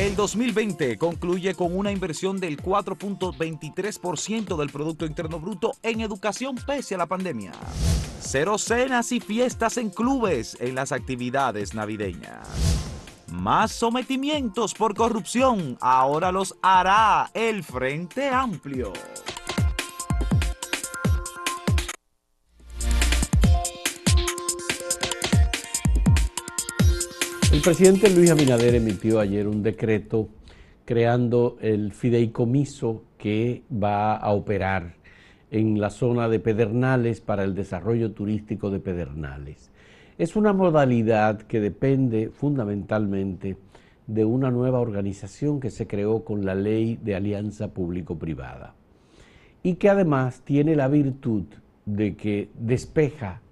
El 2020 concluye con una inversión del 4.23% del Producto Interno Bruto en educación pese a la pandemia. Cero cenas y fiestas en clubes en las actividades navideñas. Más sometimientos por corrupción ahora los hará el Frente Amplio. El presidente Luis Abinader emitió ayer un decreto creando el fideicomiso que va a operar en la zona de Pedernales para el desarrollo turístico de Pedernales. Es una modalidad que depende fundamentalmente de una nueva organización que se creó con la ley de alianza público-privada y que además tiene la virtud de que despeja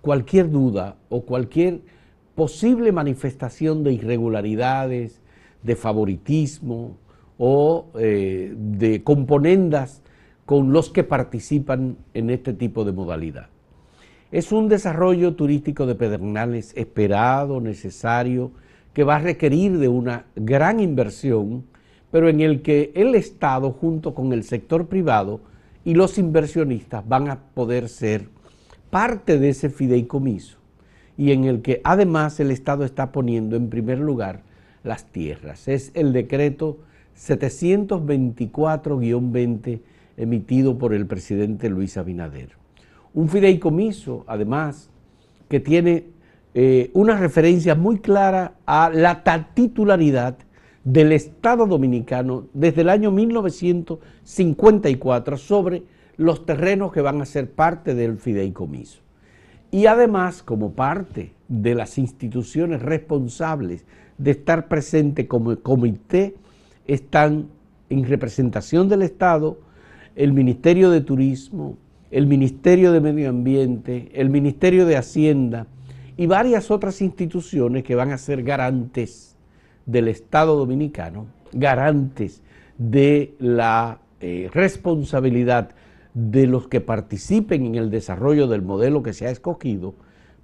cualquier duda o cualquier posible manifestación de irregularidades, de favoritismo o eh, de componendas con los que participan en este tipo de modalidad. Es un desarrollo turístico de Pedernales esperado, necesario, que va a requerir de una gran inversión, pero en el que el Estado junto con el sector privado y los inversionistas van a poder ser parte de ese fideicomiso y en el que además el Estado está poniendo en primer lugar las tierras. Es el decreto 724-20 emitido por el presidente Luis Abinader. Un fideicomiso, además, que tiene eh, una referencia muy clara a la titularidad del Estado dominicano desde el año 1954 sobre los terrenos que van a ser parte del fideicomiso. Y además, como parte de las instituciones responsables de estar presente como comité, están en representación del Estado el Ministerio de Turismo, el Ministerio de Medio Ambiente, el Ministerio de Hacienda y varias otras instituciones que van a ser garantes del Estado dominicano, garantes de la eh, responsabilidad de los que participen en el desarrollo del modelo que se ha escogido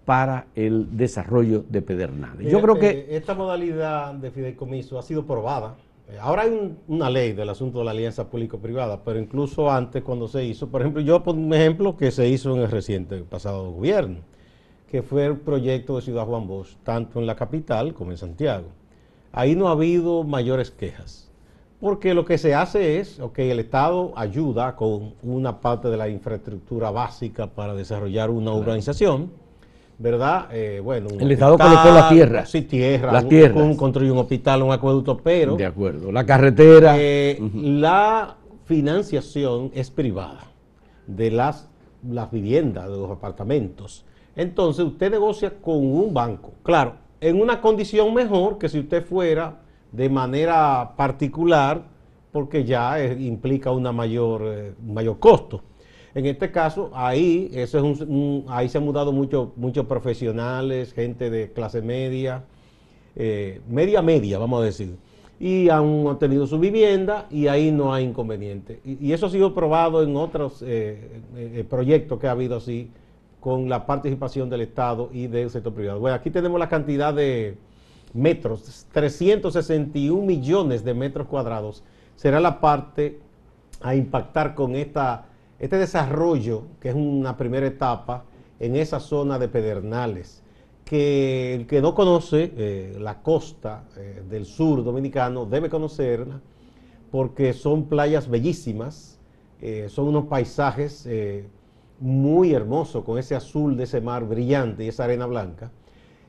para el desarrollo de Pedernales. Yo creo que eh, esta modalidad de fideicomiso ha sido probada. Ahora hay una ley del asunto de la alianza público-privada, pero incluso antes cuando se hizo, por ejemplo, yo pongo un ejemplo que se hizo en el reciente pasado gobierno, que fue el proyecto de Ciudad Juan Bosch, tanto en la capital como en Santiago. Ahí no ha habido mayores quejas porque lo que se hace es, ok, el Estado ayuda con una parte de la infraestructura básica para desarrollar una urbanización, ¿verdad? Eh, bueno, el Estado colocó la tierra. Sí, tierra. Las tierras. construyó un hospital, un acueducto, pero... De acuerdo. La carretera. Eh, la financiación es privada de las, las viviendas, de los apartamentos. Entonces usted negocia con un banco. Claro, en una condición mejor que si usted fuera de manera particular porque ya implica una mayor, eh, mayor costo. En este caso, ahí, eso es un, ahí se han mudado muchos muchos profesionales, gente de clase media, eh, media media, vamos a decir, y han tenido su vivienda y ahí no hay inconveniente. Y, eso ha sido probado en otros eh, proyectos que ha habido así, con la participación del Estado y del sector privado. Bueno, aquí tenemos la cantidad de metros, 361 millones de metros cuadrados, será la parte a impactar con esta, este desarrollo, que es una primera etapa, en esa zona de Pedernales, que el que no conoce eh, la costa eh, del sur dominicano debe conocerla, porque son playas bellísimas, eh, son unos paisajes muy hermosos, con ese azul de ese mar brillante y esa arena blanca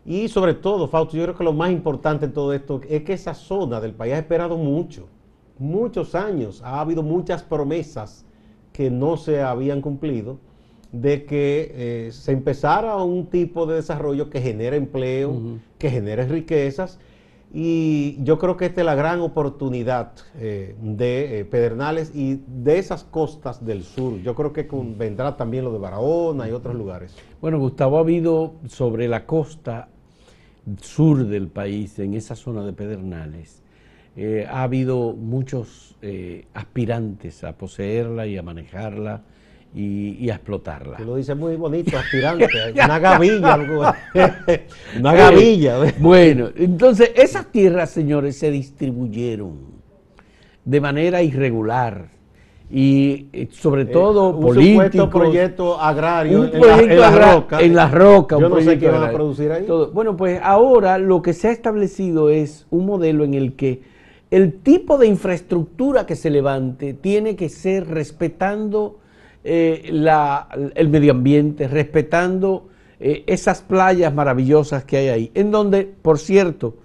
y sobre todo, Fausto, yo creo que lo más importante en todo esto es que esa zona del país ha esperado mucho, muchos años. Ha habido muchas promesas que no se habían cumplido de que eh, se empezara un tipo de desarrollo que genere empleo, que genere riquezas. Y yo creo que esta es la gran oportunidad eh, de eh, Pedernales y de esas costas del sur. Yo creo que vendrá también lo de Barahona y otros lugares. Bueno, Gustavo, ha habido sobre la costa sur del país, en esa zona de Pedernales, eh, ha habido muchos eh, aspirantes a poseerla y a manejarla y, a explotarla. Tú lo dices muy bonito, aspirante, una gavilla. una gavilla. Bueno, entonces esas tierras, señores, se distribuyeron de manera irregular y eh, sobre eh, todo un político. proyecto agrario en, la, roca. En la roca. Yo no sé qué van a producir ahí. Bueno, pues ahora lo que se ha establecido es un modelo en el que el tipo de infraestructura que se levante tiene que ser respetando eh, el medio ambiente, respetando esas playas maravillosas que hay ahí, en donde, por cierto,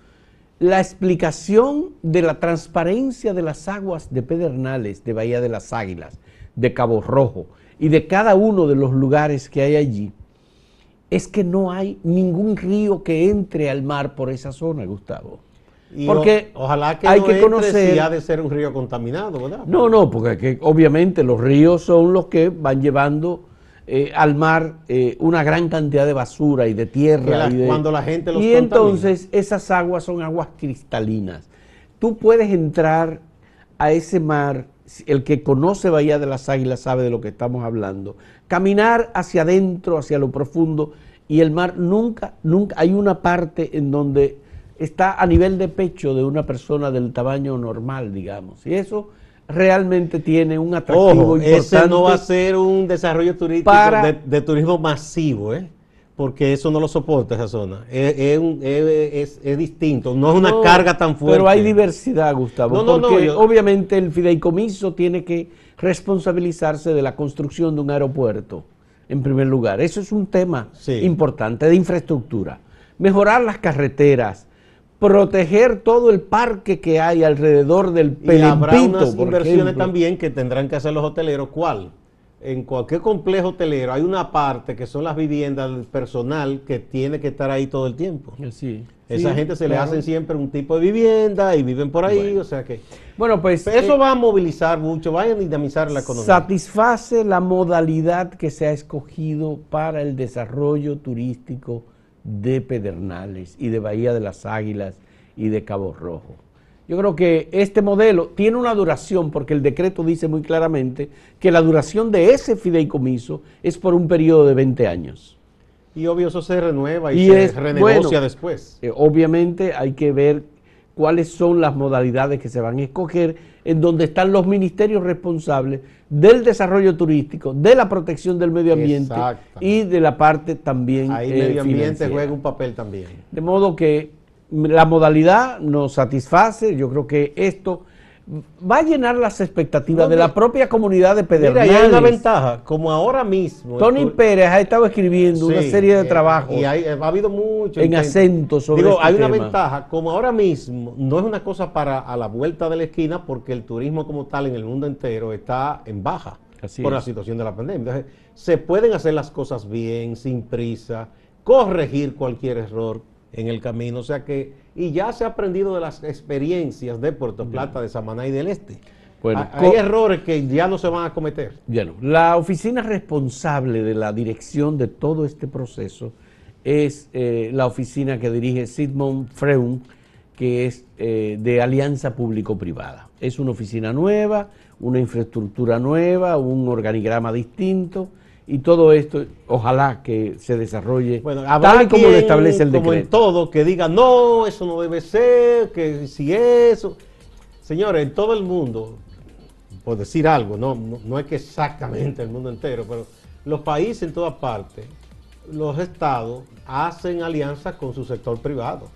la explicación de la transparencia de las aguas de Pedernales, de Bahía de las Águilas, de Cabo Rojo y de cada uno de los lugares que hay allí, es que no hay ningún río que entre al mar por esa zona, Gustavo. porque ojalá que hay que conocer si ha de ser un río contaminado, ¿verdad? No, no, porque obviamente los ríos son los que van llevando eh, al mar eh, una gran cantidad de basura y de tierra. y cuando la gente los Y entonces esas aguas son aguas cristalinas. Tú puedes entrar a ese mar, el que conoce Bahía de las Águilas sabe de lo que estamos hablando, caminar hacia adentro, hacia lo profundo, y el mar nunca, nunca, hay una parte en donde está a nivel de pecho de una persona del tamaño normal, digamos. Y eso realmente tiene un atractivo importante. Ese no va a ser un desarrollo turístico de, turismo masivo, ¿eh? porque eso no lo soporta esa zona. Es, distinto, no es una carga tan fuerte. Pero hay diversidad, Gustavo, porque obviamente el fideicomiso tiene que responsabilizarse de la construcción de un aeropuerto, en primer lugar. Eso es un tema importante de infraestructura. Mejorar las carreteras, proteger todo el parque que hay alrededor del Pelimpito. Y habrá unas inversiones también que tendrán que hacer los hoteleros. ¿Cuál? En cualquier complejo hotelero hay una parte que son las viviendas del personal que tiene que estar ahí todo el tiempo. Sí. Esa gente se le hacen siempre un tipo de vivienda y viven por ahí, o sea que... Bueno, pues... Eso eh, va a movilizar mucho, va a dinamizar la economía. Satisface la modalidad que se ha escogido para el desarrollo turístico de Pedernales y de Bahía de las Águilas y de Cabo Rojo. Yo creo que este modelo tiene una duración, porque el decreto dice muy claramente que la duración de ese fideicomiso es por un periodo de 20 años. Y obvio eso se renueva y, se renegocia después. Eh, obviamente hay que ver cuáles son las modalidades que se van a escoger, en donde están los ministerios responsables del desarrollo turístico, de la protección del medio ambiente y de la parte también Ahí el medio ambiente juega un papel también. De modo que la modalidad nos satisface, yo creo que esto va a llenar las expectativas de la propia comunidad de Pedernales. Mira, hay una ventaja, como ahora mismo. Tony Pérez ha estado escribiendo una serie de eh, trabajos. Y ha habido mucho. En acento sobre Digo, este hay una ventaja, como ahora mismo no es una cosa para a la vuelta de la esquina, porque el turismo como tal en el mundo entero está en baja por la situación de la pandemia. Entonces, se pueden hacer las cosas bien, sin prisa, corregir cualquier error en el camino. O sea que, y ya se ha aprendido de las experiencias de Puerto Plata, de Samaná y del Este. Bueno, hay errores que ya no se van a cometer. Ya no. La oficina responsable de la dirección de todo este proceso es eh, la oficina que dirige Sidmond Freun, que es eh, de alianza público-privada. Es una oficina nueva, una infraestructura nueva, un organigrama distinto y todo esto, ojalá que se desarrolle bueno, tal como lo establece el decreto. Como en todo, que diga, no, eso no debe ser, que si eso. Señores, en todo el mundo, por decir algo, no, no, es que exactamente el mundo entero, pero los países en todas partes, los estados hacen alianzas con su sector privado.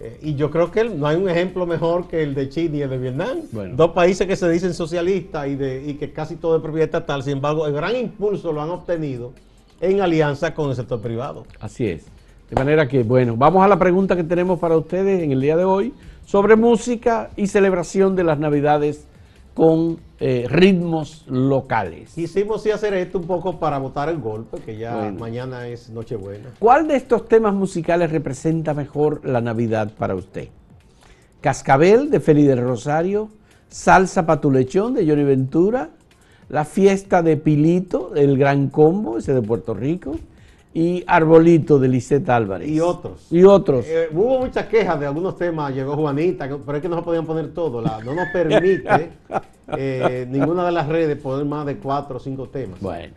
Eh, y yo creo que no hay un ejemplo mejor que el de Chile y el de Vietnam. Dos países que se dicen socialistas y, de, y que casi todo es propiedad estatal. Sin embargo, el gran impulso lo han obtenido en alianza con el sector privado. Así es. De manera que, bueno, vamos a la pregunta que tenemos para ustedes en el día de hoy sobre música y celebración de las Navidades con eh, ritmos locales. Quisimos sí hacer esto un poco para votar el golpe, que ya mañana es Nochebuena. ¿Cuál de estos temas musicales representa mejor la Navidad para usted? Cascabel de Feli del Rosario, Salsa Patulechón de Johnny Ventura, La Fiesta de Pilito, el Gran Combo, ese de Puerto Rico, y Arbolito de Lisette Álvarez. Y otros. Y otros. Eh, hubo muchas quejas de algunos temas, llegó Juanita, pero es que no se podían poner todo, no nos permite eh, ninguna de las redes poner más de cuatro o cinco temas. Bueno,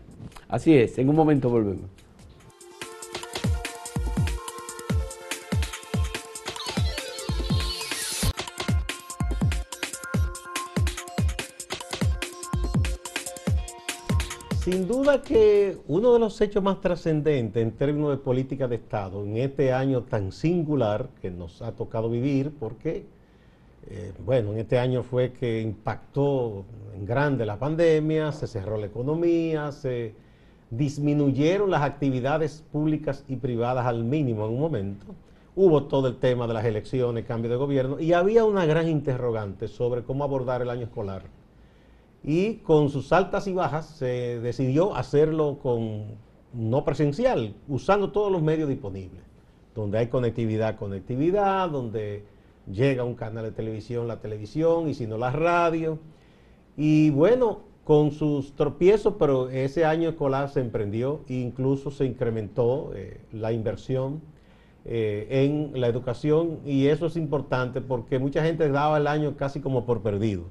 así es, en un momento volvemos. Sin duda que uno de los hechos más trascendentes en términos de política de Estado en este año tan singular que nos ha tocado vivir, porque, eh, bueno, en este año fue que impactó en grande la pandemia, se cerró la economía, se disminuyeron las actividades públicas y privadas al mínimo en un momento, hubo todo el tema de las elecciones, cambio de gobierno, y había una gran interrogante sobre cómo abordar el año escolar y con sus altas y bajas se decidió hacerlo con no presencial, usando todos los medios disponibles, donde hay conectividad, conectividad, donde llega un canal de televisión, la televisión, y si no la radio. Y bueno, con sus tropiezos, pero ese año escolar se emprendió e incluso se incrementó eh, la inversión eh, en la educación y eso es importante porque mucha gente daba el año casi como por perdido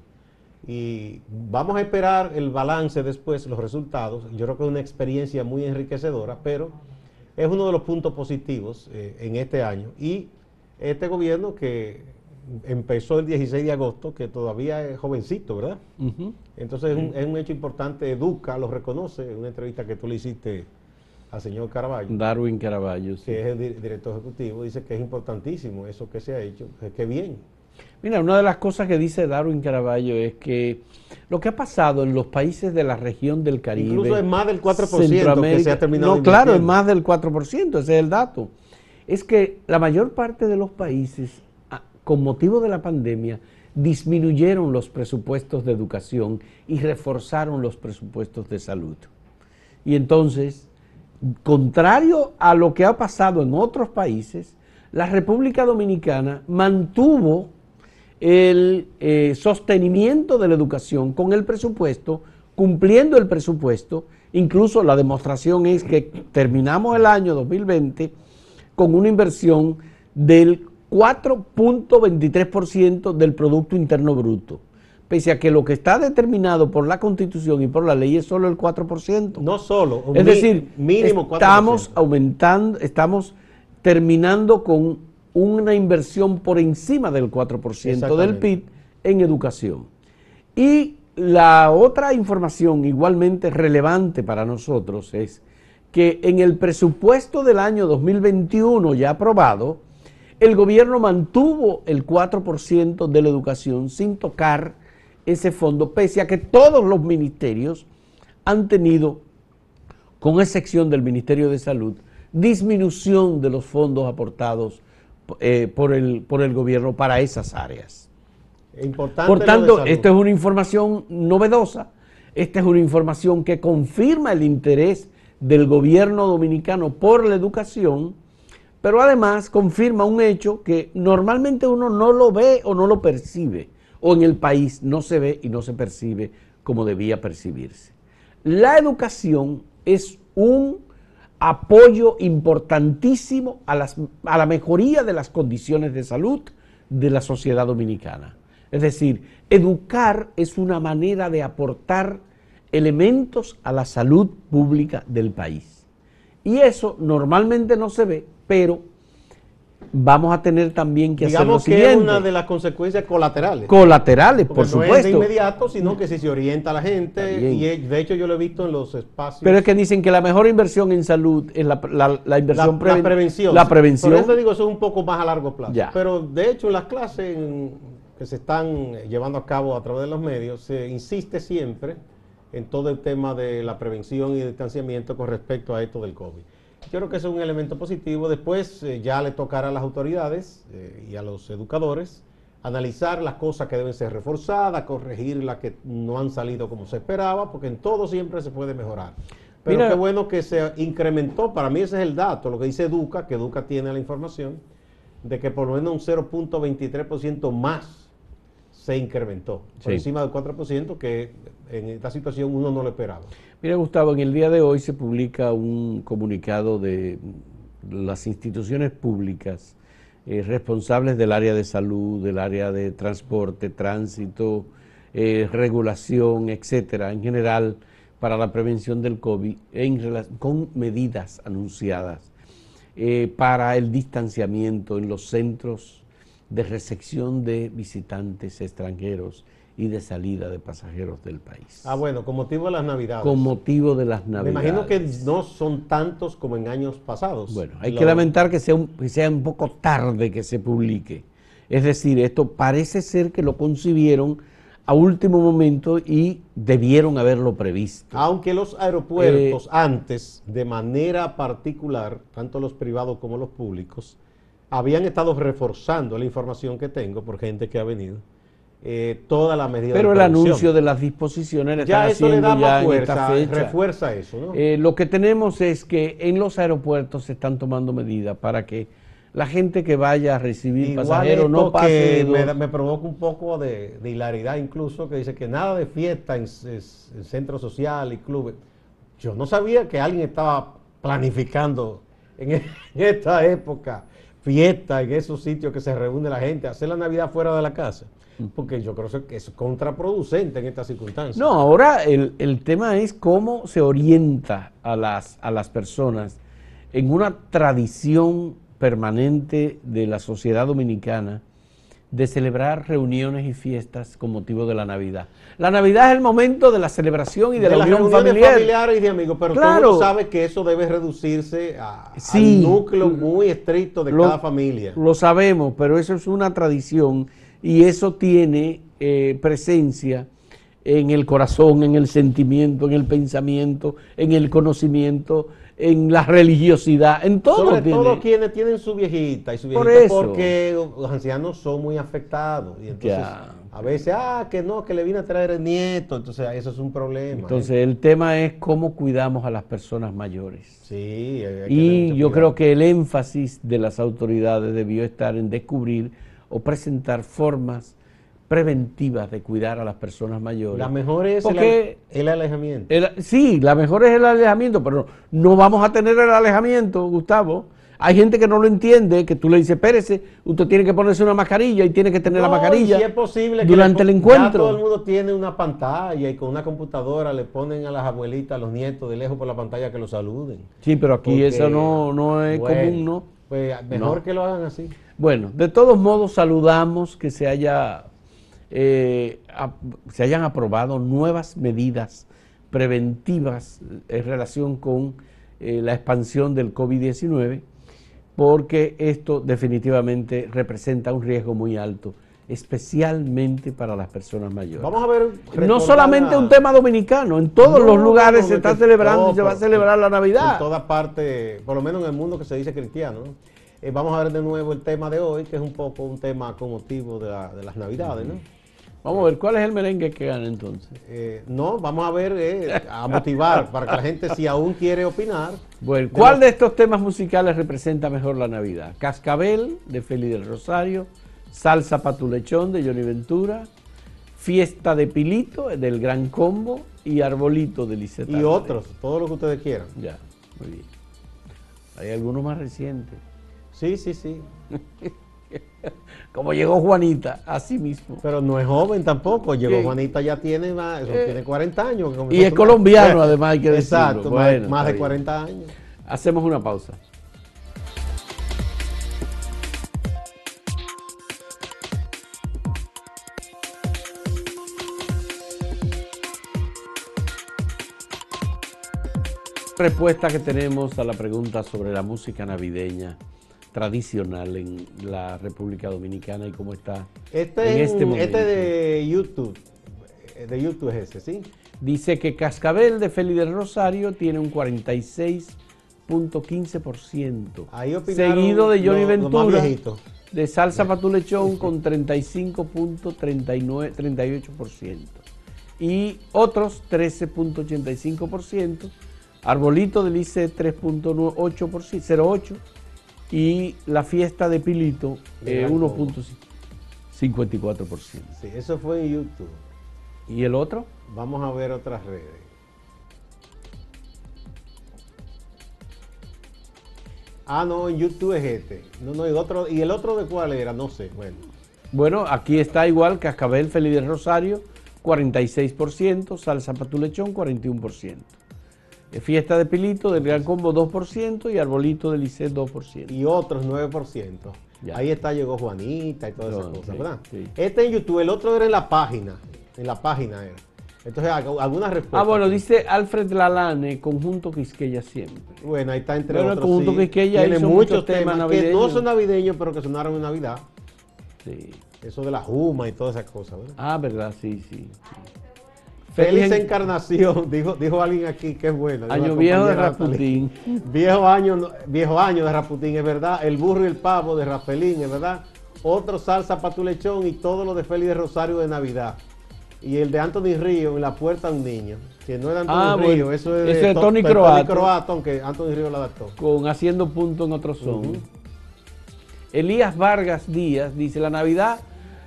y vamos a esperar el balance después, los resultados. Yo creo que es una experiencia muy enriquecedora, pero es uno de los puntos positivos eh, en este año. Y este gobierno que empezó el 16 de agosto, que todavía es jovencito, ¿verdad? Entonces es un, es un, hecho importante, Educa lo reconoce, en una entrevista que tú le hiciste al señor Caraballo. Darwin Caraballo. Que es el director ejecutivo, dice que es importantísimo eso que se ha hecho, que bien, Mira, una de las cosas que dice Darwin Caraballo es que lo que ha pasado en los países de la región del Caribe. Incluso es más del 4% que se ha terminado. No, claro, es más del 4%, ese es el dato. Es que la mayor parte de los países, ah, con motivo de la pandemia, disminuyeron los presupuestos de educación y reforzaron los presupuestos de salud. Y entonces, contrario a lo que ha pasado en otros países, la República Dominicana mantuvo el eh, sostenimiento de la educación con el presupuesto, cumpliendo el presupuesto. Incluso la demostración es que terminamos el año 2020 con una inversión del 4.23% del Producto Interno Bruto. Pese a que lo que está determinado por la Constitución y por la ley es solo el 4%. No solo, es decir, mínimo 4%. estamos aumentando, estamos terminando con una inversión por encima del 4% del PIB en educación. Y la otra información igualmente relevante para nosotros es que en el presupuesto del año 2021 ya aprobado, el gobierno mantuvo el 4% de la educación sin tocar ese fondo, pese a que todos los ministerios han tenido, con excepción del Ministerio de Salud, disminución de los fondos aportados eh, por, el, por el gobierno para esas áreas. Importante por tanto, esto es una información novedosa, esta es una información que confirma el interés del gobierno dominicano por la educación, pero además confirma un hecho que normalmente uno no lo ve o no lo percibe, o en el país no se ve y no se percibe como debía percibirse. La educación es un apoyo importantísimo a, la mejoría de las condiciones de salud de la sociedad dominicana. Es decir, educar es una manera de aportar elementos a la salud pública del país. Y eso normalmente no se ve, pero vamos a tener también que hacer lo que es una de las consecuencias colaterales. Colaterales, por supuesto. No es de inmediato, sino que si se orienta a la gente, y de hecho yo lo he visto en los espacios. Pero es que dicen que la mejor inversión en salud es la, inversión la, prevención. La prevención. Por eso digo, eso es un poco más a largo plazo. Pero de hecho en las clases que se están llevando a cabo a través de los medios, se insiste siempre en todo el tema de la prevención y distanciamiento con respecto a esto del COVID. Yo creo que eso es un elemento positivo. Después eh, ya le tocará a las autoridades eh, y a los educadores analizar las cosas que deben ser reforzadas, corregir las que no han salido como se esperaba, porque en todo siempre se puede mejorar. Pero qué bueno que se incrementó, para mí ese es el dato, lo que dice Educa, que Educa tiene la información, de que por lo menos un 0.23% más se incrementó por Sí. encima del 4% que en esta situación uno no lo esperaba. Mira, Gustavo, en el día de hoy se publica un comunicado de las instituciones públicas eh, responsables del área de salud, del área de transporte, tránsito, eh, regulación, etcétera, en general, para la prevención del COVID, en con medidas anunciadas eh, para el distanciamiento en los centros de recepción de visitantes extranjeros y de salida de pasajeros del país Ah, bueno, con motivo de las Navidades. con motivo de las Me navidades. imagino que no son tantos como en años pasados. Bueno, hay Lo- que lamentar que sea, un, que sea un poco tarde que se publique. Es decir, esto parece ser que lo concibieron a último momento y debieron haberlo previsto. Aunque los aeropuertos Eh, antes, de manera particular, tanto los privados como los públicos, habían estado reforzando la información que tengo por gente que ha venido, eh, toda la medida Pero de el anuncio de las disposiciones le ya están eso le da ya más en fuerza, refuerza eso, ¿no? Eh, lo que tenemos es que en los aeropuertos se están tomando medidas para que la gente que vaya a recibir Igual pasajeros no pase que me, me provoca un poco de, de hilaridad incluso, que dice que nada de fiesta en, s- en centros sociales y clubes. Yo no sabía que alguien estaba planificando en, en esta época fiesta en esos sitios que se reúne la gente, hacer la Navidad fuera de la casa. Porque yo creo que es contraproducente en estas circunstancias. No, ahora el, el tema es cómo se orienta a las, a las personas en una tradición permanente de la sociedad dominicana de celebrar reuniones y fiestas con motivo de la Navidad. La Navidad es el momento de la celebración y de, la las unión familiar. familiares y de amigos, pero Claro. todo el mundo sabe que eso debe reducirse a, Sí. al núcleo muy estricto de Lo- cada familia. Lo sabemos, pero eso es una tradición y eso tiene eh, presencia en el corazón, en el sentimiento, en el pensamiento, en el conocimiento, en la religiosidad, en todo. Sobre tiene. todo quienes tienen su viejita y su Por viejita eso. porque los ancianos son muy afectados. Y entonces, Ya. a veces, ah, que no, que le vine a traer el nieto. Entonces, eso es un problema. Entonces ¿eh? el tema es cómo cuidamos a las personas mayores. Sí, Y yo creo que el énfasis de las autoridades debió estar en descubrir o presentar formas preventivas de cuidar a las personas mayores. La mejor es el, Porque el alejamiento. el- sí, la mejor es el alejamiento, pero no vamos a tener el alejamiento, Gustavo. Hay gente que no lo entiende, que tú le dices, espérese, usted tiene que ponerse una mascarilla y tiene que tener la y mascarilla si es posible que durante le el Ya encuentro. todo el mundo tiene una pantalla y con una computadora le ponen a las abuelitas, a los nietos de lejos por la pantalla que los saluden. Sí, pero aquí Porque, eso no, no es bueno, común, ¿no? Pues mejor No. que lo hagan así. Bueno, de todos modos saludamos que se haya eh, se hayan aprobado nuevas medidas preventivas en relación con eh, la expansión del COVID-19, porque esto definitivamente representa un riesgo muy alto, especialmente para las personas mayores. Vamos a ver. no solamente la- un tema dominicano, en todos No, los lugares no, se está celebrando y se va a celebrar la En Navidad. toda parte, por lo menos en el mundo que se dice cristiano. ¿no? Eh, vamos a ver de nuevo el tema de hoy, que es un poco un tema con motivo de, la- de las Navidades, ¿no? Vamos a ver, ¿cuál es el merengue que gana entonces? Eh, no, vamos a ver, eh, a motivar para que la gente, si aún quiere opinar, Bueno, ¿cuál de estos temas musicales representa mejor la Navidad? Cascabel, de Feli del Rosario, Salsa pa' tu lechón, de Johnny Ventura, Fiesta de Pilito, del Gran Combo, y Arbolito, de Liseta. y otros, todo lo que ustedes quieran. Ya, muy bien. Hay algunos más recientes. Sí, sí, sí. Como llegó Juanita, así mismo. Pero no es joven tampoco. Llegó. Juanita, ya tiene más, eso Eh, tiene 40 años. y es colombiano, además, hay que decirlo. Exacto, más- Bueno, más, está de bien. 40 años. Hacemos una pausa. Respuesta que tenemos a la pregunta sobre la música navideña tradicional en la República Dominicana y cómo está Este, en es este un- momento. este de YouTube. eh, De YouTube es ese, ¿sí? Dice que Cascabel de Feli del Rosario tiene un 46.15%. Ahí opinaron Seguido de Johnny Ventura de Salsa pa' tu lechón con 35.38%. Y otros 13.85%. Arbolito del ICE 3.08%, 08%. Y la fiesta de Pilito eh, Gran 1.5%. 54%. Sí, eso fue en YouTube. ¿Y el otro? Vamos a ver otras redes. Ah, no, en YouTube es este. No, no, y, otro, ¿y el otro de cuál era? No sé, bueno. Bueno, aquí está igual Cascabel Feliz del Rosario, 46%, Salsa Patulechón, 41%. Eh, Fiesta de Pilito del Gran Combo 2% y Arbolito de Licet 2%. Y otros 9%. Ya. Ahí está, llegó Juanita y todas esas cosas, sí, ¿verdad? sí. Este en YouTube, el otro era en la página. En la página era. Entonces, algunas respuestas. Ah, bueno, dice Alfred Lalane, Conjunto Quisqueya siempre. Bueno, ahí está entre Bueno, el otros. conjunto sí. Quisqueya Tiene hizo muchos temas, temas que no son navideños, pero que sonaron en Navidad. Sí. Eso de la Juma y todas esas cosas, ¿verdad? Ah, verdad, sí, sí. sí. Feliz en- encarnación, dijo, dijo alguien aquí que es bueno. Año viejo de. Natalie. Viejo año, viejo año de Rasputín, es verdad. El burro y el pavo de Rafelín, es verdad. Otro salsa para tu lechón y todo lo de Félix de Rosario de Navidad. Y el de Anthony Río en la puerta a un niño. Que no de Anthony Ah, Río, bueno. eso es de, es To- Tony Croato. Croato, aunque Anthony Río lo adaptó. Con haciendo punto en otro son. Ujú. Elías Vargas Díaz dice, la Navidad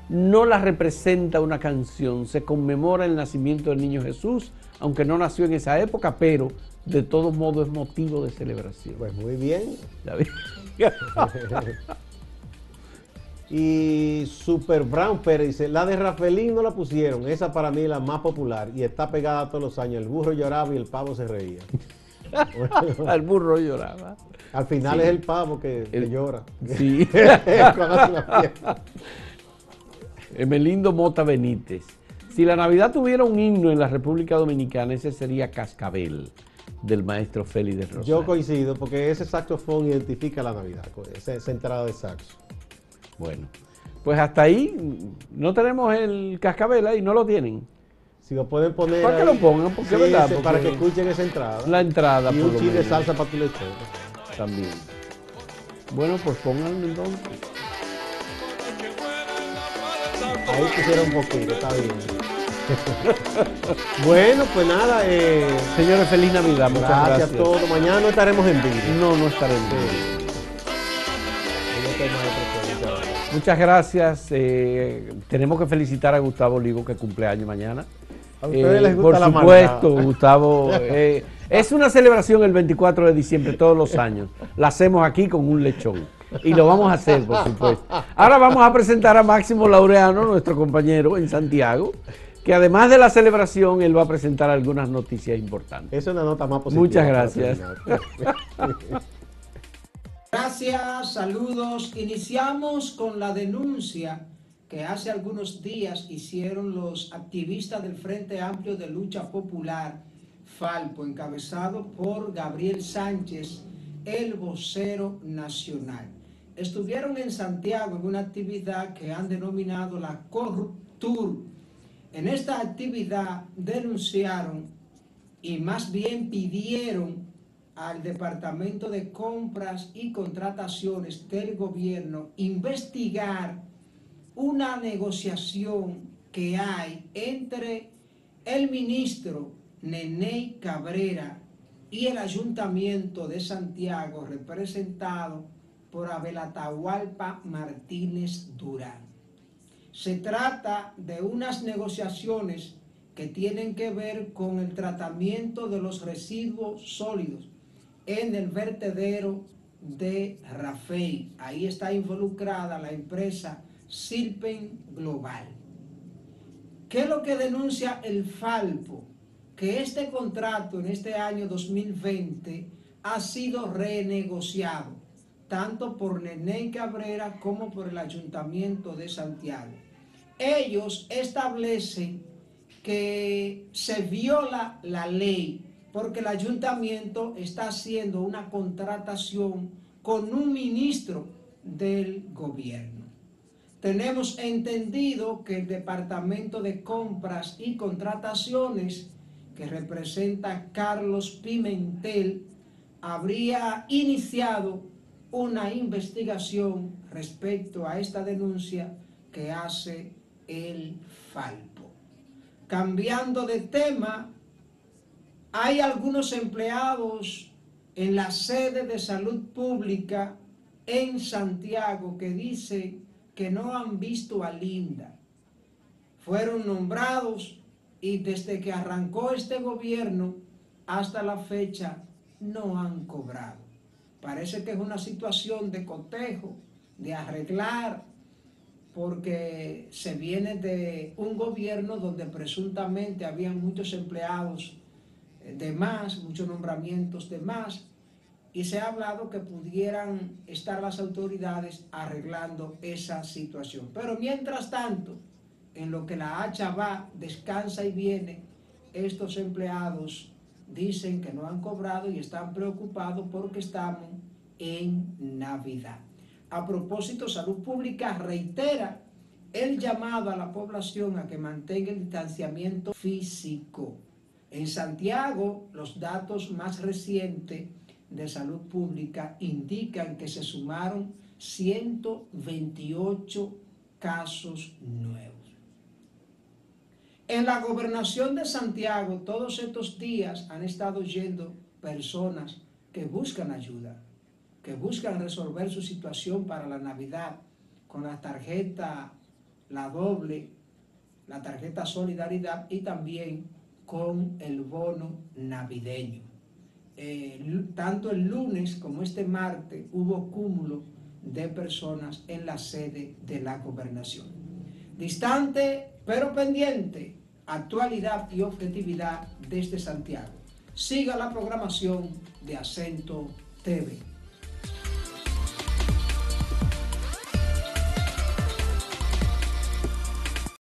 no la representa una canción, se conmemora el nacimiento del niño Jesús, aunque no nació en esa época, pero de todos modos es motivo de celebración. Pues muy bien. ¿Ya ves? Y Super Brown Pérez dice, la de Rafelín no la pusieron, esa para mí es la más popular y está pegada todos los años. El burro lloraba y el pavo se reía. Al burro lloraba. Al final Sí. es el pavo que, que El- llora. Sí. Cuando hace la fiesta. Emelindo Mota Benítez. Si la Navidad tuviera un himno en la República Dominicana, ese sería Cascabel, del maestro Félix de Rosario. Yo coincido porque ese saxofón identifica la Navidad, esa, esa entrada de saxo. Bueno, pues hasta ahí no tenemos el Cascabel ahí, no lo tienen. Si lo pueden poner. ¿Para qué ahí- lo pongan? Porque es verdad, ese- porque- Para que escuchen esa entrada. La entrada, y un chile de salsa para tu lechón. también. Bueno, pues pónganlo entonces. Ahí pusieron un poquito, está bien. bueno, pues nada, eh, Señores, feliz Navidad. Muchas gracias, gracias. a todos. Mañana no estaremos en vivo. No, no estaremos. Tema. Muchas gracias. eh, tenemos que felicitar a Gustavo Olivo que cumpleaños mañana. A ustedes les gusta por la supuesto. Gustavo. eh, es una celebración el 24 de diciembre todos los años. La hacemos aquí con un lechón. Y lo vamos a hacer, por supuesto. Ahora vamos a presentar a Máximo Laureano, nuestro compañero en Santiago, que además de la celebración, él va a presentar algunas noticias importantes. Esa es una nota más positiva. Muchas gracias. Gracias, saludos. Iniciamos con la denuncia que hace algunos días hicieron los activistas del Frente Amplio de Lucha Popular, Falpo, encabezado por Gabriel Sánchez, el vocero nacional. Estuvieron en Santiago en una actividad que han denominado la Corruptur. En esta actividad denunciaron y más bien pidieron al Departamento de Compras y Contrataciones del gobierno investigar una negociación que hay entre el ministro Neney Cabrera y el Ayuntamiento de Santiago, representado por Abel Atahualpa Martínez Durán. Se trata de unas negociaciones que tienen que ver con el tratamiento de los residuos sólidos en el vertedero de Rafey. Ahí está involucrada la empresa Silpen Global. ¿Qué es lo que denuncia el Falpo? Que este contrato en este año 2020 ha sido renegociado, tanto por Nené Cabrera como por el Ayuntamiento de Santiago. Ellos establecen que se viola la ley porque el ayuntamiento está haciendo una contratación con un ministro del gobierno. Tenemos entendido que el Departamento de Compras y Contrataciones, que representa Carlos Pimentel, habría iniciado una investigación respecto a esta denuncia que hace el Falpo. Cambiando de tema, hay algunos empleados en la sede de salud pública en Santiago que dicen que no han visto a Linda. Fueron nombrados y desde que arrancó este gobierno hasta la fecha no han cobrado. Parece que es una situación de cotejo, de arreglar, porque se viene de un gobierno donde presuntamente habían muchos empleados de más, muchos nombramientos de más, y se ha hablado que pudieran estar las autoridades arreglando esa situación. Pero mientras tanto, en lo que la hacha va, descansa y viene, estos empleados dicen que no han cobrado y están preocupados porque estamos en Navidad. A propósito, Salud Pública reitera el llamado a la población a que mantenga el distanciamiento físico. En Santiago, los datos más recientes de Salud Pública indican que se sumaron 128 casos nuevos. En la gobernación de Santiago, todos estos días han estado yendo personas que buscan ayuda, que buscan resolver su situación para la Navidad con la tarjeta, la doble, la tarjeta Solidaridad y también con el bono navideño. Tanto el lunes como este martes hubo cúmulo de personas en la sede de la gobernación. Distante pero pendiente actualidad y objetividad desde Santiago. Siga la programación de Acento TV.